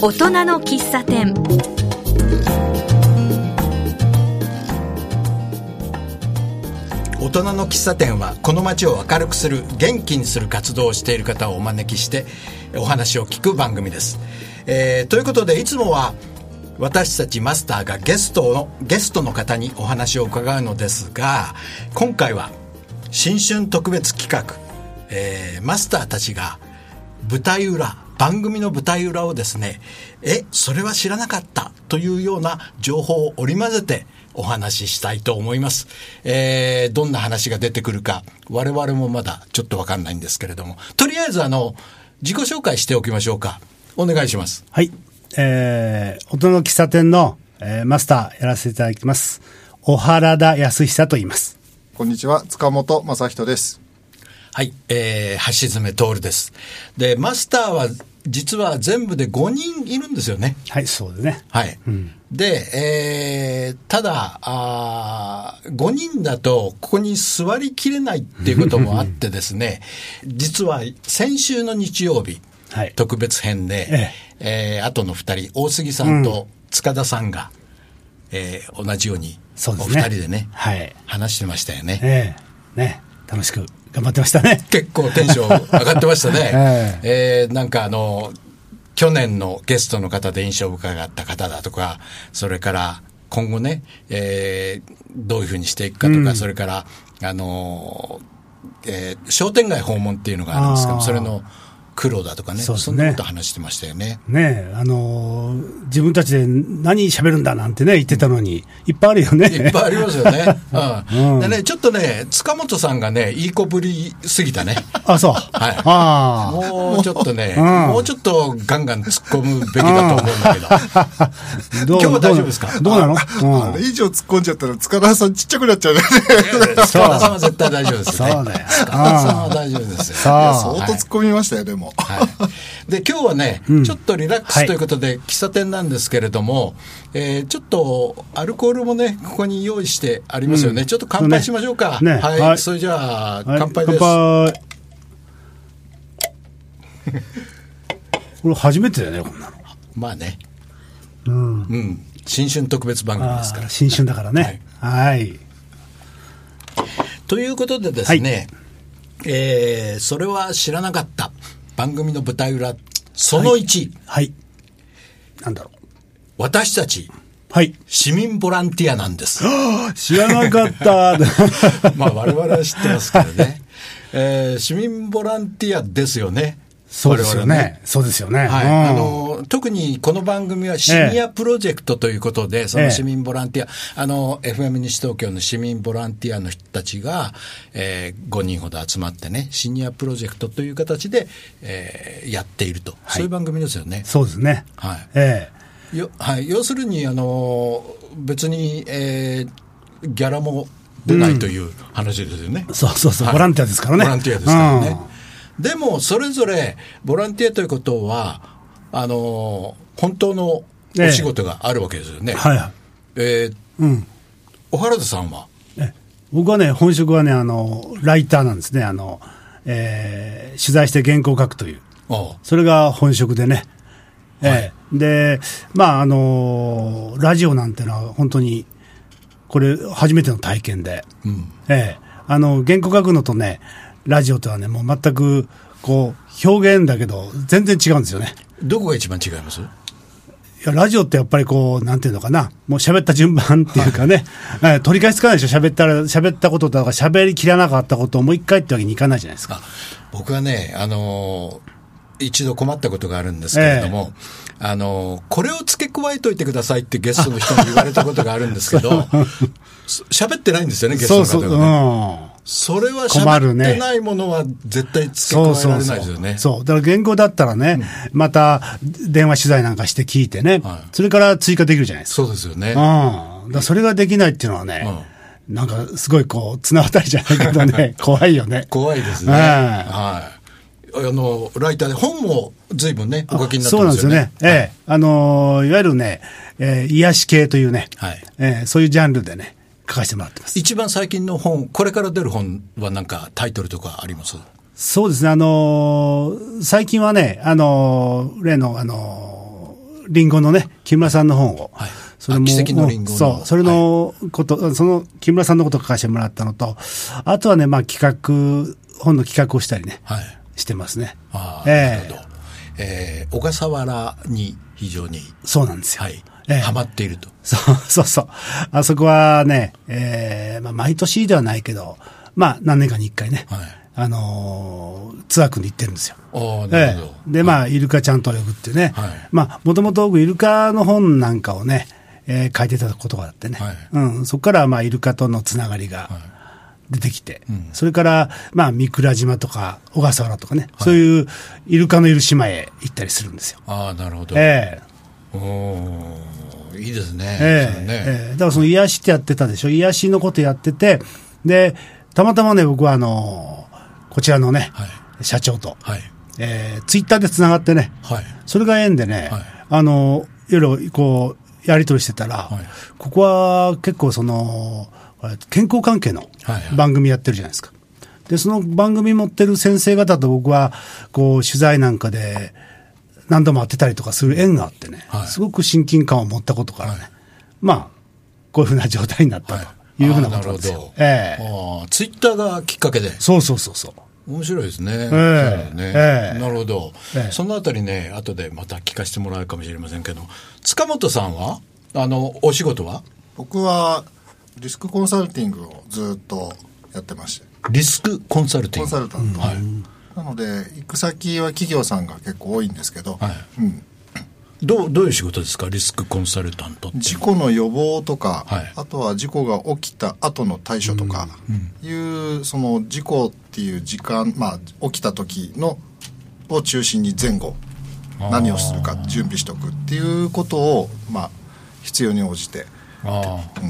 大人の喫茶店。大人の喫茶店はこの街を明るくする元気にする活動をしている方をお招きしてお話を聞く番組です、えーということでいつもは私たちマスターがゲストのゲストの方にお話を伺うのですが今回は新春特別企画、えーマスターたちが舞台裏番組の舞台裏をですねえそれは知らなかったというような情報を織り交ぜてお話ししたいと思います、えーどんな話が出てくるか我々もまだちょっとわかんないんですけれどもとりあえずあの自己紹介しておきましょうかお願いしますはい。えー、大人の喫茶店の、えーマスターやらせていただきます。小原田康久と言います。こんにちは、塚本正人です。はい、えー、橋爪徹です。でマスターは実は全部で5人いるんですよね。はい、そうですね。はい。で、えーただあー、5人だと、ここに座りきれないっていうこともあってですね、実は先週の日曜日、はい。特別編で、えーあとの2人、大杉さんと塚田さんが、えー同じように、うね。二人でね、はい。話してましたよね。ええ。ね、楽しく頑張ってましたね。結構テンション上がってましたね。え えーなんかあの、去年のゲストの方で印象深かった方だとか、それから今後ね、えーどういうふうにしていくかとか、それから、あの、えー商店街訪問っていうのがあるんですけど、それの苦労だとかね、そうですねそんなこと話してましたよね。ねあのー自分たちで何喋るんだなんてね、言ってたのに、いっぱいあるよね。いっぱいありますよね。うん。うんでね、ちょっとね、塚本さんがね、いい子ぶりすぎたね。あ、そう。はいあもうちょっとね、うんもうちょっとガンガン突っ込むべきだと思うんだけど。あ。ど今日は大丈夫ですか？どうなの？あれ以上突っ込んじゃったら、塚田さんちっちゃくなっちゃうね。塚田さんは絶対大丈夫ですよね。そうだよ塚田さんは大丈夫ですよ。相当突っ込みましたよ、でも。はい、で今日はね、ちょっとリラックスということで、喫茶店なんですけれども、えーちょっとアルコールもね、ここに用意してありますよね、ちょっと乾杯しましょうか。ねねはい、はいそれじゃあ、はい乾杯です。乾杯。これ初めてだよね、こんなの。まあね、うん。うん、新春特別番組ですから。新春だからね。はい。ということでですね、えーそれは知らなかった番組の舞台裏、その1、はい。なんだろう。私たち、はい。市民ボランティアなんです。知らなかった。まあ我々は知ってますけどね。えー市民ボランティアですよね。そうですよ我々ね。そうですよね。はい、うんあの特にこの番組はシニアプロジェクトということで、その市民ボランティア、あの FM 西東京の市民ボランティアの人たちが、えー5人ほど集まってね、シニアプロジェクトという形で、えーやっていると、そういう番組ですよね。そうですね。はいえよはい、要するにあの別に、えーギャラも出ないという話ですよね。えそうそうそう、はいボランティアですからね。ボランティアですからね。でも、それぞれ、ボランティアということは、あのー本当のお仕事があるわけですよね。うんはいはい。えーうん。小原田さんは、え僕はね、本職はね、あの、ライターなんですね。あの、えー取材して原稿を書くという。それが本職でね。ええで、まあ、あのラジオなんてのは本当に、これ初めての体験で。うん、ええあの、原稿書くのとね、ラジオとはね、もう全く、こう、表現だけど、全然違うんですよね。どこが一番違います？いや、ラジオってやっぱりこう、なんていうのかな、もう喋った順番っていうかね、ええ取り返しつかないでしょ、喋ったら、喋ったこととか、喋りきらなかったことをもう一回ってわけにいかないじゃないですか。あ僕はね、あのー一度困ったことがあるんですけれども、あのーこれを付け加えといてくださいってゲストの人に言われたことがあるんですけど、そ喋ってないんですよね、ゲストそうそう、の方がうん。ね。。それは困るね喋ってないものは絶対付け加えられないですよね。そう。だから原稿だったらね、また電話取材なんかして聞いてね、はいそれから追加できるじゃないですか。そうですよね。うん。だそれができないっていうのはね、なんかすごいこう、綱渡りじゃないけどね、怖いよね。怖いですね。はいはい。あの、ライターで本も随分ね、お書きになってそうなんまよねですすよね。。ええ。あのーいわゆるね、えー癒し系というね、はいえーそういうジャンルでね、書かせてもらってます。一番最近の本、これから出る本はなんかタイトルとかあります？そうですね、あのー最近はね、あのー例の、あのーリンゴのね、木村さんの本を、はいそれも、あ奇跡のリンゴのそう、それのこと、その木村さんのことを書かせてもらったのと、あとはね、まあ企画、本の企画をしたりね、はい。してますね。ああ、ええなるほど。えー小笠原に非常に、そうなんですよ。はい、ええハマっていると。そうそうそう。あそこはね、えーまあ、毎年ではないけど、まあ、何年かに一回ね、はい。あのーツアー組んで行ってるんですよ。ああ、なるほど。ええで、まあ、イルカちゃんと呼ぶってね、はい。まあ、もともと僕、イルカの本なんかをね、えー書いてたことがあってね、はい。うん、そこから、まあ、イルカとのつながりが出てきて、うん。それから、まあ、三倉島とか、小笠原とかね、そういうイルカのいる島へ行ったりするんですよ。ああ、なるほど。ええ。おーいいですね。ええねええだからその癒しってやってたでしょ、癒しのことやってて、で、たまたまね、僕はあのこちらのね、はい社長と、はい。えーツイッターでつながってね、はい。それが縁でね、はいあのいろいろこう、やり取りしてたら、はいここは結構その、健康関係のはいはい番組やってるじゃないですか。で、その番組持ってる先生方と僕は、こう、取材なんかで、何度も会ってたりとかする縁があってね、はい。すごく親近感を持ったことからね、はい。まあ、こういうふうな状態になったというふうなことなんですよ。ええ。ああツイッターがきっかけで。そうそうそうそう。面白いですね。えそうね。ええ。なるほど、ええ。そのあたりね、後でまた聞かせてもらうかもしれませんけど、塚本さんは？あの、お仕事は？僕はリスクコンサルティングをずっとやってまして。リスクコンサルティング。コンサルタント、はい。なので行く先は企業さんが結構多いんですけど、はい。うん、どう、どういう仕事ですか？リスクコンサルタント。事故の予防とか、はい。あとは事故が起きた後の対処とかいう、その事故っていう時間、まあ、起きた時のを中心に前後何をするか準備しておくっていうことを、まあ、必要に応じて。ああ、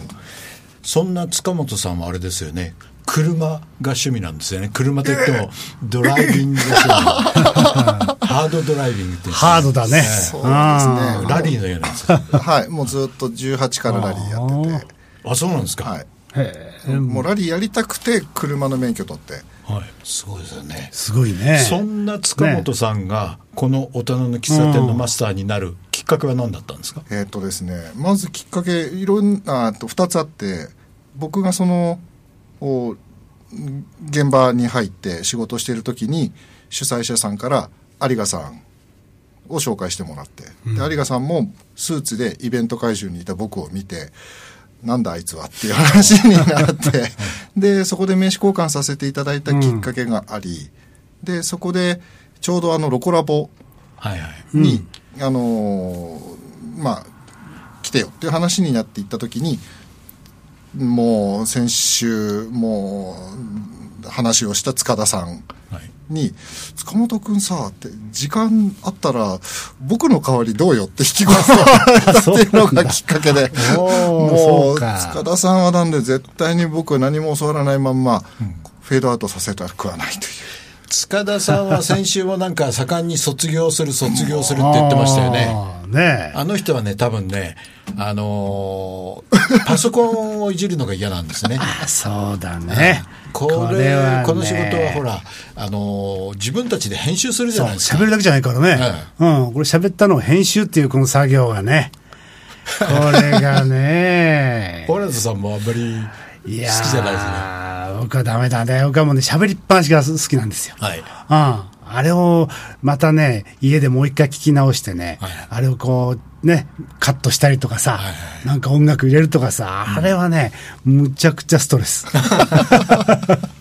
そんな塚本さんはあれですよね。車が趣味なんですよね。車といっても、ドライビングが趣味。ハードドライビングってハードだね。そうですねラリーのようなんですよ。はいもうずっと18からラリーやっててあ、そうなんですか。はいへえもうラリーやりたくて車の免許取ってはい。すごいですよね。すごいね。そんな塚本さんが、この大人の喫茶店のマスターになるきっかけは何だったんですか、えーっとですね、まずきっかけいろんなあと2つあって僕がそのおん現場に入って仕事している時に主催者さんから有賀さんを紹介してもらって、で有賀さんもスーツでイベント会場にいた僕を見てなんだあいつはっていう話になって でそこで名刺交換させていただいたきっかけがあり、でそこでちょうどあのロコラボはいはい。に、あのーまあ来てよっていう話になっていった時にもう先週もう話をした塚田さんはい。に「塚本君さ」って時間あったら僕の代わりどうよって引き込まれた っていうのがきっかけで。もそう塚田さんはなんで絶対に僕は何も教わらないまんまフェードアウトさせたくはないという。塚田さんは先週もなんか盛んに卒業する、卒業するって言ってましたよね。ねあの人はね、多分ね、あのーパソコンをいじるのが嫌なんですね。あそうだね。これはねこの仕事はほら、あのー自分たちで編集するじゃないですか。喋るだけじゃないからね。うん。これ喋ったのを編集っていうこの作業がね。これがね。小原田さんもあんまり好きじゃないですね。ー僕はダメだね。僕はもうね、喋りっぱなしが好きなんですよ。はい。うん。あれをまたね、家でもう一回聞き直してね、はいあれをこう、ね、カットしたりとかさ、はいはいなんか音楽入れるとかさ、あれはね、むちゃくちゃストレス。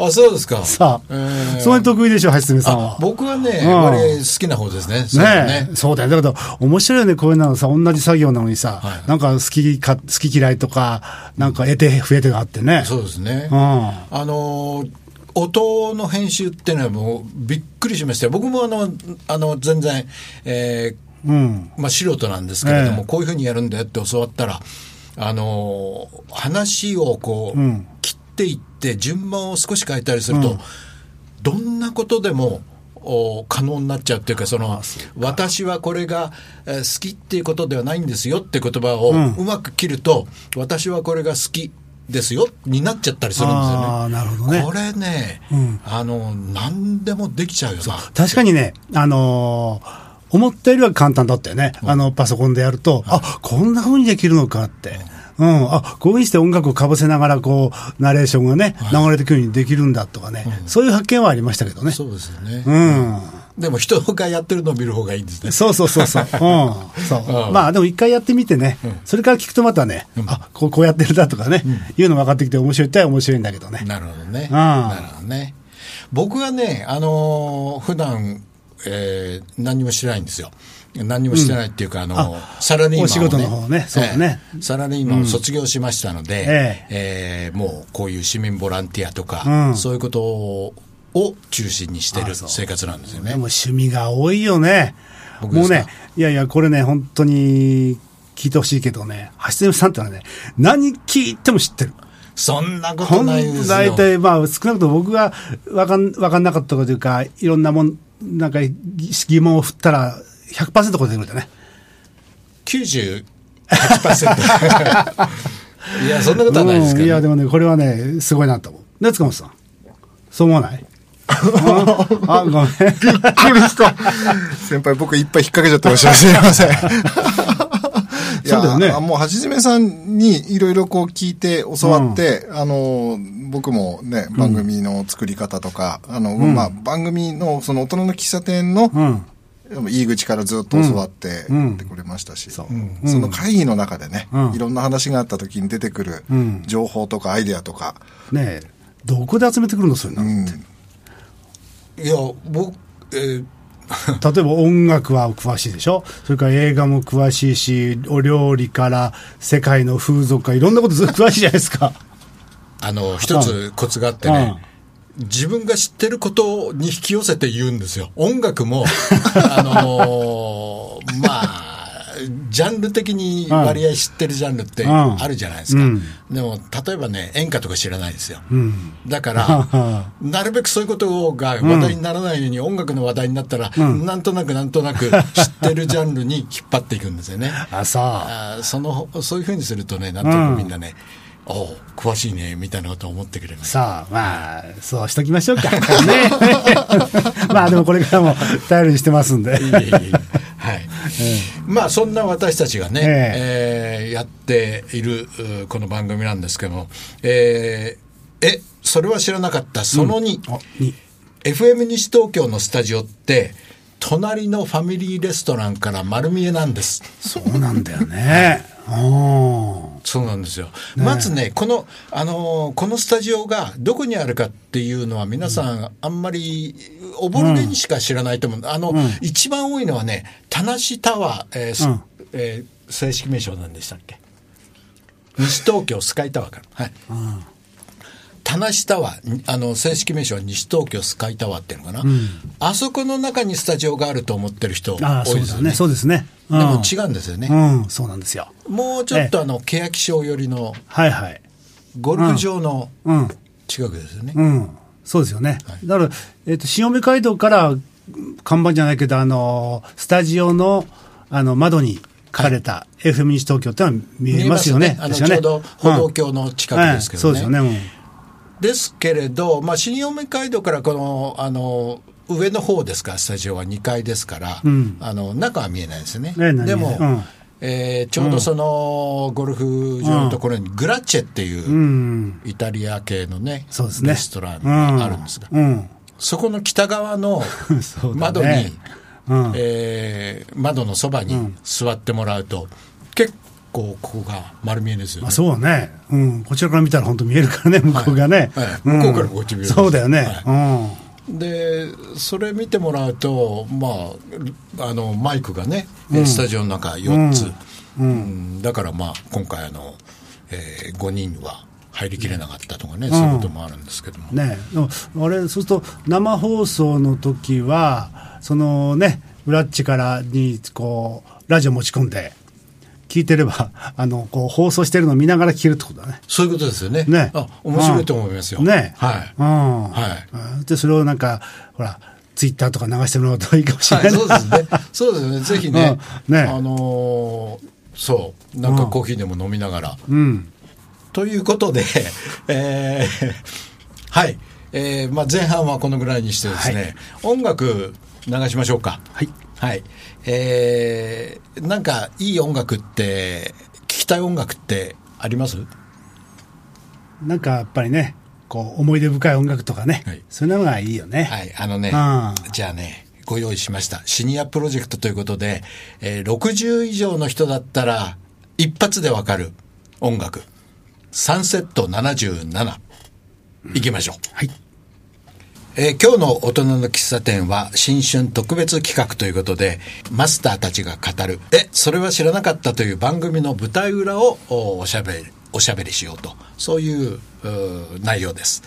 あ、そうですか。さあ、えーそういう得意でしょ、はじめさんはあ。僕はね、うんこれ好きな方ですね。そうだねえそうだよ。だけど、面白いよね、こういうのさ、同じ作業なのにさ、はいなんか好きか、好き嫌いとか、なんか得て増えてがあってね。そうですね。うん。あのー音の編集っていうのはもうびっくりしましたよ。僕もあの、あの、全然、えーうん。まあ素人なんですけれども、ええこういうふうにやるんだよって教わったら、あのー話をこう、うん切っていって順番を少し変えたりすると、どんなことでも、お可能になっちゃうっていうか、その、私はこれが、えー好きっていうことではないんですよって言葉をうんうまく切ると、私はこれが好きですよになっちゃったりするんですよね。なるほどねこ。れね、うんあの、何でもできちゃうよな。確かにね、あのー思ったよりは簡単だったよね。あの、パソコンでやると、あ、こんな風にできるのかって。うん、あ、こういうして音楽をかぶせながら、こう、ナレーションがね、流れてくるようにできるんだとかね、そういう発見はありましたけどね。そうですよね。うん。でも人がやってるのを見る方がいいんですね。そうそうそうそう。うん。そううんまあでも一回やってみてね、それから聞くとまたね、あ、こうこうやってるんだとかね、いうの分かってきて面白いっては面白いんだけどね。なるほどね。んなるほどね。僕はね、あのー普段、えー何にもしてないんですよ。何にもしてないっていうか、あのサラリーマンお仕事の方ね。そうだね。ええサラリーマンを卒業しましたので、ええ。ーもうこういう市民ボランティアとか、うん。そういうことを中心にしてる生活なんですよね。でも趣味が多いよね。もうね、いやいや、これね、本当に聞いてほしいけどね、橋爪さんってのはね、何聞いても知ってる。そんなことないですよ。大体、まあ、少なくとも僕がわかん、わかんなかったことというか、いろんなもん、なんか疑疑問を振ったら、100%答えてくれたね。98%。いや、そんなことはないですけど、うんいや、でもね、これはね、すごいなと思う。で、塚本さん。そう思わない？ああ、ごめん。びっくりした。先輩、僕いっぱい引っ掛けちゃってました。すみません。い やそうだよねあもう、はじめさんにいろいろこう聞いて教わって、あの、僕もね、番組の作り方とか、あの、まあ、番組の、その大人の喫茶店の、うん。入り口からずっと教わってってくれましたし、そう。うん。その会議の中でね、うん。いろんな話があった時に出てくるうん。情報とかアイデアとか、ねえ、どこで集めてくるのそういうの、うん。いや、僕、えー 例えば音楽は詳しいでしょ？それから映画も詳しいし、お料理から世界の風俗からいろんなことずっと詳しいじゃないですか。あの、一つコツがあってね、自分が知ってることに引き寄せて言うんですよ。音楽も、あのーまあ、ジャンル的に割合知ってるジャンルってうんあるじゃないですか。うんでも、例えばね、演歌とか知らないですよ。うん。だから、なるべくそういうことが話題にならないように、音楽の話題になったら、なんとなくなんとなく知ってるジャンルに引っ張っていくんですよね。あ、そう。そのそういうふうにするとね、なんとなくみんなね、おう詳しいね、みたいなことを思ってくれます。さあ、まあ、そうしときましょうか。ね。まあでもこれからも頼りにしてますんで。いえいえ はい。まあ、そんな私たちがね、ええーやっているうこの番組なんですけども、えーえ、それは知らなかった、その2、おに FM 西東京のスタジオって、隣のファミリーレストランから丸見えなんです。そうなんだよね。うん。そうなんですよ。まずね、この、あのーこのスタジオがどこにあるかっていうのは皆さんあんまり、おぼろげにしか知らないと思う。あの、一番多いのはね、田無タワー、えーすうんえー正式名称なんでしたっけ？西東京スカイタワーから。はい。田無タワー、あの、正式名称は西東京スカイタワーっていうのかな。あそこの中にスタジオがあると思ってる人多いですよね。そうですね。でもうん違うんですよね。うん、そうなんですよ。もうちょっとあの、欅町寄りのはいはい。ゴルフ場のうん。近くですよね。うん。そうですよね。だから、えっ、と、新梅街道から、看板じゃないけど、あの、スタジオの、あの、窓に書かれた FM 西東京ってのは見えますよね。あの、ねちょうど歩道橋の近くですけどね。はいそうですよね。うんですけれど、まあ、新梅街道からこの、あの、上の方ですから、スタジオは2階ですから、うんあの、中は見えないですよね。でも、うんえーちょうどその、ゴルフ場のところに、グラッチェっていう、うん。イタリア系のね、そうですね。レストランがあるんですが、うん。そこの北側の 窓に、うん。えー窓のそばに座ってもらうと、結構ここが丸見えですよね。あ。そうね。うん。こちらから見たら本当見えるからね、向こうがね。はい。はいうん。向こうからこっち見えるそうだよね。でそれ見てもらうと、まあ、あのマイクがね、スタジオの中4つ、うん。だからまあ今回あの、え5人は入りきれなかったとかね、そういうこともあるんですけども、うん。ねあれ、そうすると生放送の時は、そのね、ブラッチからに、こう、ラジオ持ち込んで、聞いてれば、あの、こう、放送してるのを見ながら聞けるってことだね。そういうことですよね。ねあ面白いと思いますよ。ねはい。うん。はいうんで、それをなんか、ほら、ツイッターとか流してもらうといいかもしれは、ないい。そうですね。そうですね。ぜひね、うんねあのーそう、なんかコーヒーでも飲みながら、うん。ということで、えーはい、えーまあ、前半はこのぐらいにしてですね、音楽流しましょうか。はい。はい。えー、なんかいい音楽って、聞きたい音楽ってあります？なんかやっぱりね、こう思い出深い音楽とかね、はいそういうのがいいよね。はい、あのねうん、じゃあね、ご用意しました。シニアプロジェクトということで、えー60以上の人だったら、一発でわかる音楽。サンセット77。いきましょう。はい。えー今日の大人の喫茶店は新春特別企画ということで、マスターたちが語る、え、それは知らなかったという番組の舞台裏をおおしゃべり、おしゃべりしようと、そういう内容です。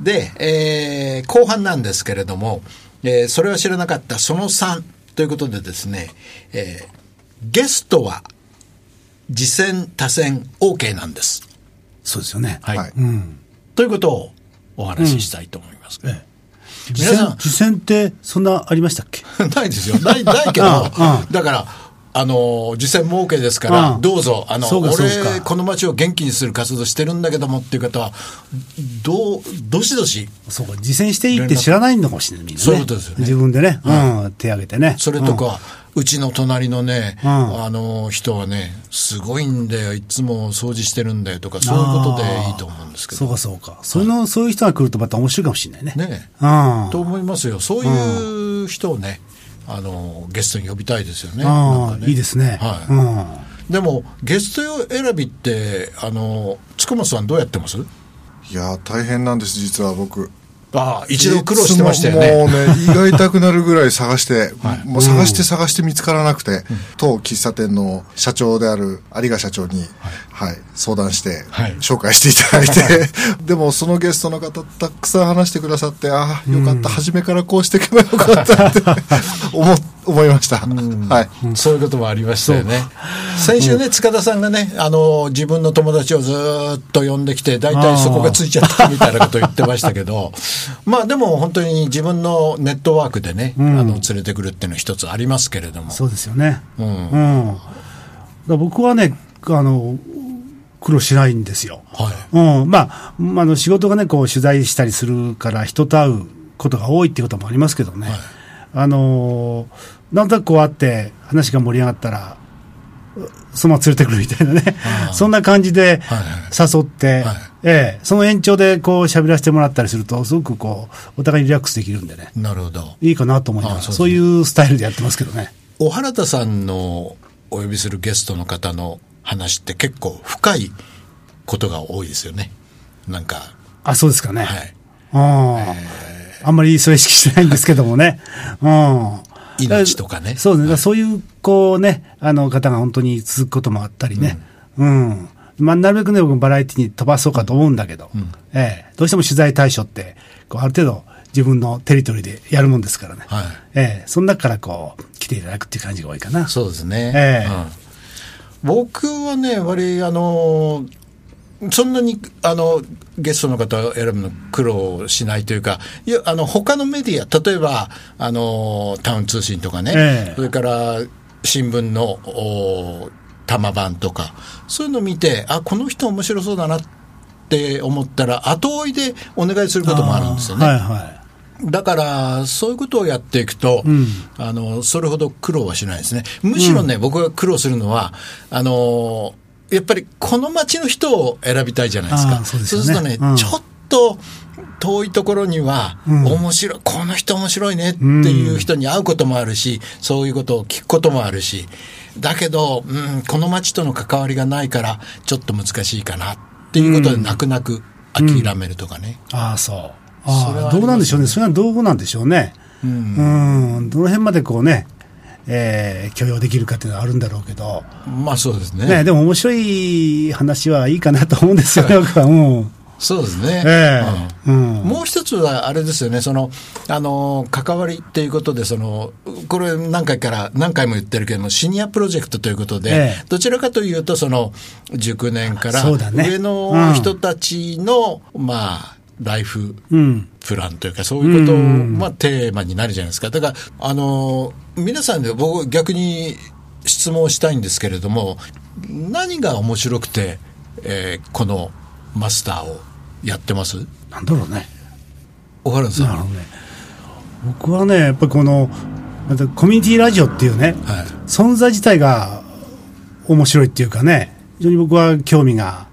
で、えー後半なんですけれども、えーそれは知らなかったその3ということでですね、えーゲストは次戦多戦 OK なんです。そうですよね。はい。はいうん。ということをお話ししたいと思います。ええ皆さん。次戦、次戦ってそんなありましたっけ？ないですよ。ない、ないけど だから、あの、実際も OK ですから、うんどうぞ、あの、俺、かこの街を元気にする活動してるんだけどもっていう方は、どう、どしどし、そうか、実践していいって知らないのかもしれない、みんなね。そういうことですよね。自分でね、うん、手挙げてね。それとか、うちの隣のね、うんあの人はね、すごいんだよ、いつも掃除してるんだよとか、そういうことでいいと思うんですけど。そうか、そうか。そういうの、そういう人が来るとまた面白いかもしれないね。ねうん。と思いますよ。そういう人をね、あの、ゲストに呼びたいですよね。ああなんかねいいですね。はいうん。でも、ゲスト選びって、あの、塚本さんどうやってます？いやー大変なんです実は僕ああ、一度苦労してましたよね。もうね胃が痛くなるぐらい探して、もう探して探して見つからなくて、当喫茶店の社長である有賀社長に、はい。相談して、はい。紹介していただいて。でもそのゲストの方たくさん話してくださってああよかった、初めからこうしていけばよかったって 思思いました、はいそういうこともありましたよね。先週ね、塚田さんがね、あの、自分の友達をずーっと呼んできて、大体そこがついちゃったみたいなことを言ってましたけど、まあでも本当に自分のネットワークでね、あの、連れてくるっていうのは一つありますけれども。そうですよね。うんうん。僕はね、あの、苦労しないんですよ。はい。うん。まあ、まああの、仕事がね、こう、取材したりするから、人と会うことが多いっていうこともありますけどね。はいあのーなんとなくこう会って、話が盛り上がったら、うそのまま連れてくるみたいなねあ。あそんな感じではい誘って、はいええ、その延長でこう喋らせてもらったりすると、すごくこう、お互いにリラックスできるんでね。なるほど。いいかなと思いながら、あそうですねそういうスタイルでやってますけどね。小原田さんのお呼びするゲストの方の話って結構深いことが多いですよね。なんか、あ、そうですかね。はい。うんあんまりそれ意識してないんですけどもね。うん。命とかねそうね。そういう、こうね、あの方が本当に続くこともあったりね。うん。まあ、なるべくね、僕バラエティに飛ばそうかと思うんだけど、ええ、どうしても取材対象って、こう、ある程度自分のテリトリーでやるもんですからね。はいええ、その中からこう、来ていただくっていう感じが多いかな。そうですね。ええうん僕はね、割あの、そんなに、あの、ゲストの方を選ぶの苦労しないというか、いや、あの、他のメディア、例えば、あの、タウン通信とかね、ええそれから、新聞の、お玉版とか、そういうのを見て、あ、この人面白そうだなって思ったら、後追いでお願いすることもあるんですよね。はいはだから、そういうことをやっていくと、んあの、それほど苦労はしないですね。むしろね、僕が苦労するのは、あの、やっぱりこの街の人を選びたいじゃないですか。そうですよねするとね、うんちょっと遠いところには、ん面白い、この人面白いねっていう人に会うこともあるし、そういうことを聞くこともあるし、だけど、うん、この街との関わりがないから、ちょっと難しいかなっていうことで、泣く泣く諦めるとかね。い。ああ、そう。それはあああ、どうなんでしょうね。それはどうなんでしょうね。うん、どの辺までこうね、えー許容できるかっていうのはあるんだろうけど、まあそうですね。ね、でも面白い話はいいかなと思うんですよね、僕は。うん。そうですね。ええ。うん。うん。もう一つはあれですよね、その、あの、関わりっていうことで、その、これ何回から、何回も言ってるけども、シニアプロジェクトということで、ええ。どちらかというと、その、熟年から上の人たちの、まあ、ライフうん。プランというか、そういうことを、まあ、テーマになるじゃないですか。だから、あの、皆さんで僕逆に質問したいんですけれども、何が面白くて、えーこのマスターをやってます？なんだろうね。小原田さん。なるほどね。僕はね、やっぱりこの、またコミュニティラジオっていうね、はい存在自体が面白いっていうかね、非常に僕は興味が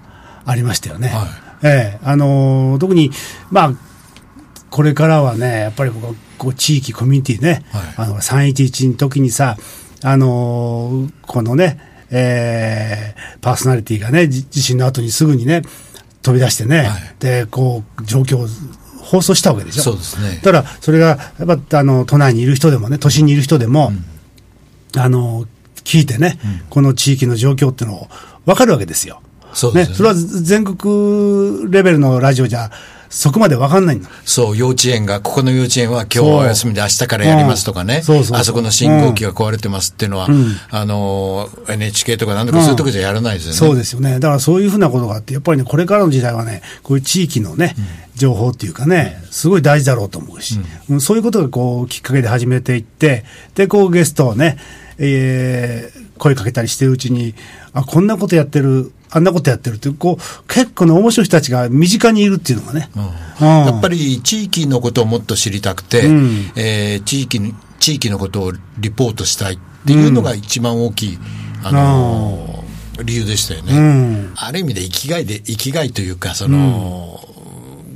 ありましたよね。はいええあのー特に、まあ、これからはね、やっぱりこう地域コミュニティね、はい。あの311の時にさ、あのーこのね、えーパーソナリティがね、じ地震の後にすぐにね、飛び出してね、はい。で、こう、状況を放送したわけでしょ。そうですね。だから、それが、やっぱ、あの、都内にいる人でもね、都心にいる人でも、あの、聞いてね、この地域の状況っていうのを分かるわけですよ。そうですよね。それは全国レベルのラジオじゃ、そこまで分かんないんだ。そう、幼稚園が、ここの幼稚園は今日はお休みで明日からやりますとかね、うん。そうそうあそこの信号機が壊れてますっていうのは、あの、NHK とかなんとかそういうとこじゃやらないですよね。そうですよね。だからそういうふうなことがあって、やっぱりね、これからの時代はね、こういう地域のね、情報っていうかね、すごい大事だろうと思うし、うんそういうことがこう、きっかけで始めていって、で、こうゲストをね、えー声かけたりしてるうちに、あ、こんなことやってる、あんなことやってるって、こう、結構ね、面白い人たちが身近にいるっていうのがね。うん。やっぱり地域のことをもっと知りたくて、うん。えー地域に、地域のことをリポートしたいっていうのが一番大きい、あのー理由でしたよね。うん。ある意味で生きがいで、生きがいというか、その、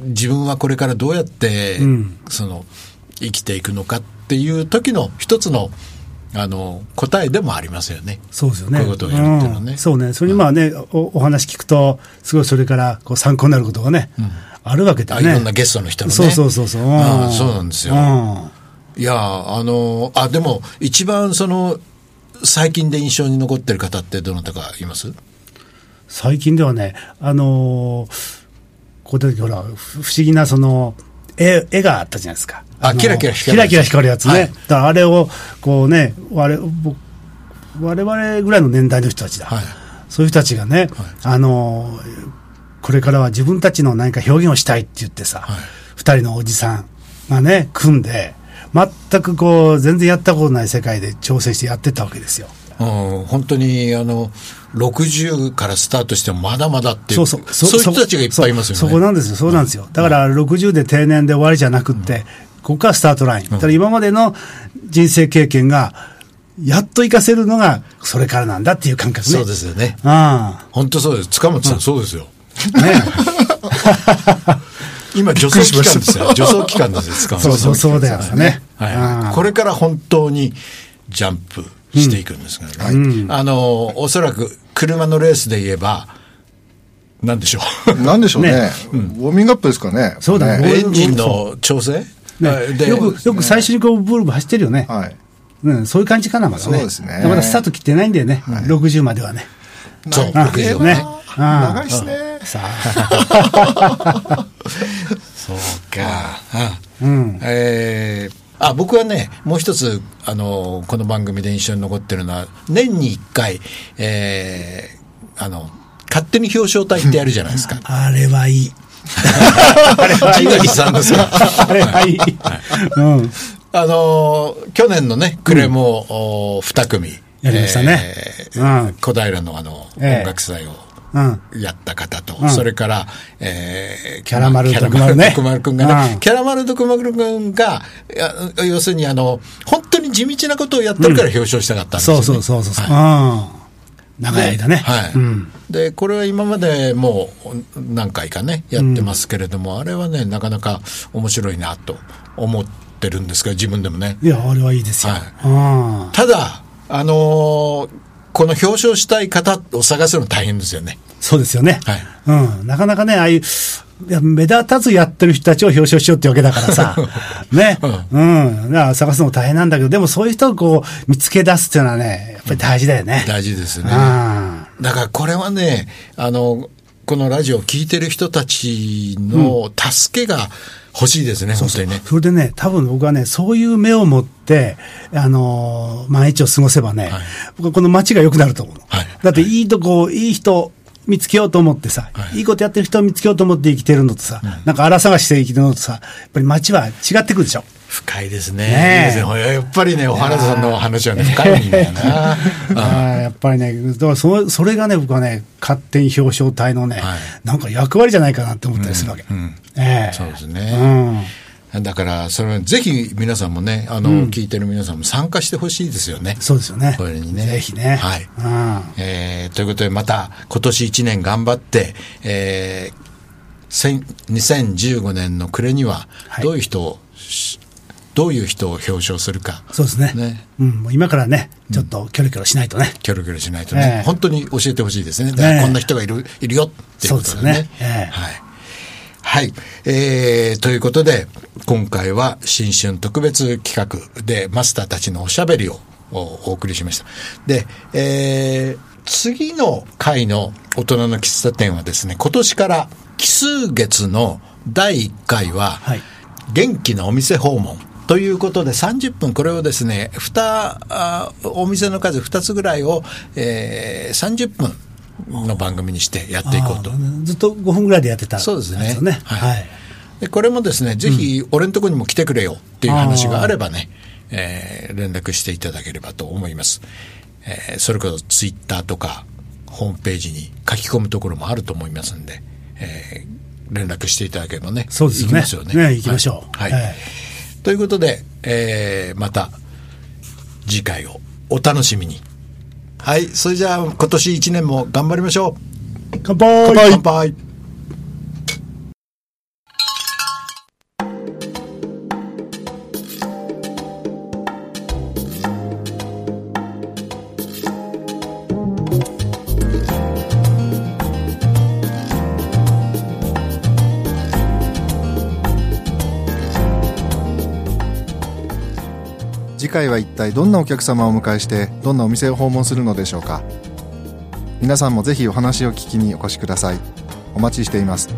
自分はこれからどうやって、ん。その、生きていくのかっていう時の一つの、あの、答えでもありますよね。そうですよね。こういうことをやるっていうのはねんそうね。それにまあね、おお話聞くと、すごいそれからこう参考になることがね、あるわけだよね。あいろんなゲストの人のね。そうそうそうそう。あそうなんですよ。うんいやあのあでも一番その最近で印象に残ってる方ってどなたかいます？最近ではね、あのーこういう時ほら、ふ不思議なその、絵、絵があったじゃないですか。のあキラキラ光るやつキラキラ光るやつね。はいだからあれを、こうね、我々、僕我々ぐらいの年代の人たちだ。はいそういう人たちがね、あのーこれからは自分たちの何か表現をしたいって言ってさ、はい二人のおじさんがね、組んで、全くこう、全然やったことない世界で挑戦してやってったわけですよ。うん、本当にあの60からスタートしてもまだまだっていうそうそう。そういう人たちがいっぱいいますよねそそこなんですよ。そうなんですよ。だから60で定年で終わりじゃなくって、ここからスタートライン。だから今までの人生経験が、やっと活かせるのが、それからなんだっていう感覚ね。そうですよね。あ本当そうです。塚本さん、そうですよ。あ。ね。今助走期間ですよ。助走期間ですよ塚本さん。そうそうそうだよね。はい、うんこれから本当にジャンプしていくんですからね、あのおそらく車のレースで言えばなんでしょう。なんでしょうね。ねウォーミングアップですかね。そうだね。エンジンの調整、ねでよく、よく最初にこう、ブルブル走ってるよね。はい。うん、そういう感じかな、まだね。そうですねまだスタート切ってないんだよね。60まではね。そう長い60ね長いですね。さあ。そうか。うん。えーあ僕はね、もう一つ、あの、この番組で印象に残ってるのは、年に一回、えーあの、勝手に表彰隊ってやるじゃないですか。あれはいい。ジガリさんですか。あれはいい。うん。あの、去年のね、暮れも、お二組。やりましたねえーうん小平のあの、ええ音楽祭を。うん。やった方と、うんそれから、えーキャラマルキャ徳丸ねくんがね、うんキャラマル徳丸くんが、要するにあの、本当に地道なことをやってるから表彰したかったんですよ、そねうそうそうそう。はいうん。長い間ね。はい、うん。でこれは今までもう何回かねやってますけれども、あれはねなかなか面白いなと思ってるんですが自分でもねいや、あれはいいですよ。うん。ただあのーこの表彰したい方を探すの大変ですよねそうですよね。はいうん。なかなかね、ああいう、いや目立たずやってる人たちを表彰しようってわけだからさ。ね。うん。だから探すのも大変なんだけど、でもそういう人をこう、見つけ出すっていうのはね、やっぱり大事だよね。大事ですよねうん。だからこれはね、あの、このラジオを聞いてる人たちの助けが欲しいですね、本当にね。それでね、多分僕はね、そういう目を持って、あのー毎日を過ごせばね、はい僕はこの街が良くなると思うの。はいだっていいとこ、いい人見つけようと思ってさ、はい。い、いことやってる人を見つけようと思って生きてるのとさ、なんか荒探して生きてるのとさ、やっぱり街は違ってくるでしょ。深いですね。ねえ。いいですねやっぱりね、お花さんの話はね、深いんだよな。あーやっぱりね、だからそそれがね、僕はね、勝手に表彰隊のね、はい。なんか役割じゃないかなって思ったりするわけ。うんうん。ええ。そうですね。うんだから、それはぜひ皆さんもね、あの、聞いてる皆さんも参加してほしいですよね。そうですよね。これにねぜひね。はいうんえーということで、また今年1年頑張って、えーせん2015年の暮れにはは、いどういう人を、しどういう人を表彰するか、そうですね。ねうん、もう今からね、ちょっとキョロキョロしないとね。キョロキョロしないとね、ええ本当に教えてほしいですね。だこんな人がいる、いるよっていうことでそうですね。ええはい。はい。えー、ということで、今回は新春特別企画でマスターたちのおしゃべりをおお送りしました。で、えー、次の回の大人の喫茶店はですね、今年から奇数月の第1回は、はい元気なお店訪問ということで30分これをですね2あお店の数2つぐらいを、えー、30分の番組にしてやっていこうと。ずっと5分ぐらいでやってた。そうですね。はい。はい。でこれもですねぜひ俺のところにも来てくれよっていう話があればね、えー連絡していただければと思います、えーそれこそツイッターとかホームページに書き込むところもあると思いますんで、えー連絡していただければねそうですよね。行きますよね。ね行きましょう。はい、はい。はい。ということで、えーまた次回をお楽しみにはいそれじゃあ今年1年も頑張りましょう。乾杯。乾杯は一体どんなお客様をお迎えしてどんなお店を訪問するのでしょうか。皆さんもぜひお話を聞きにお越しください。お待ちしています。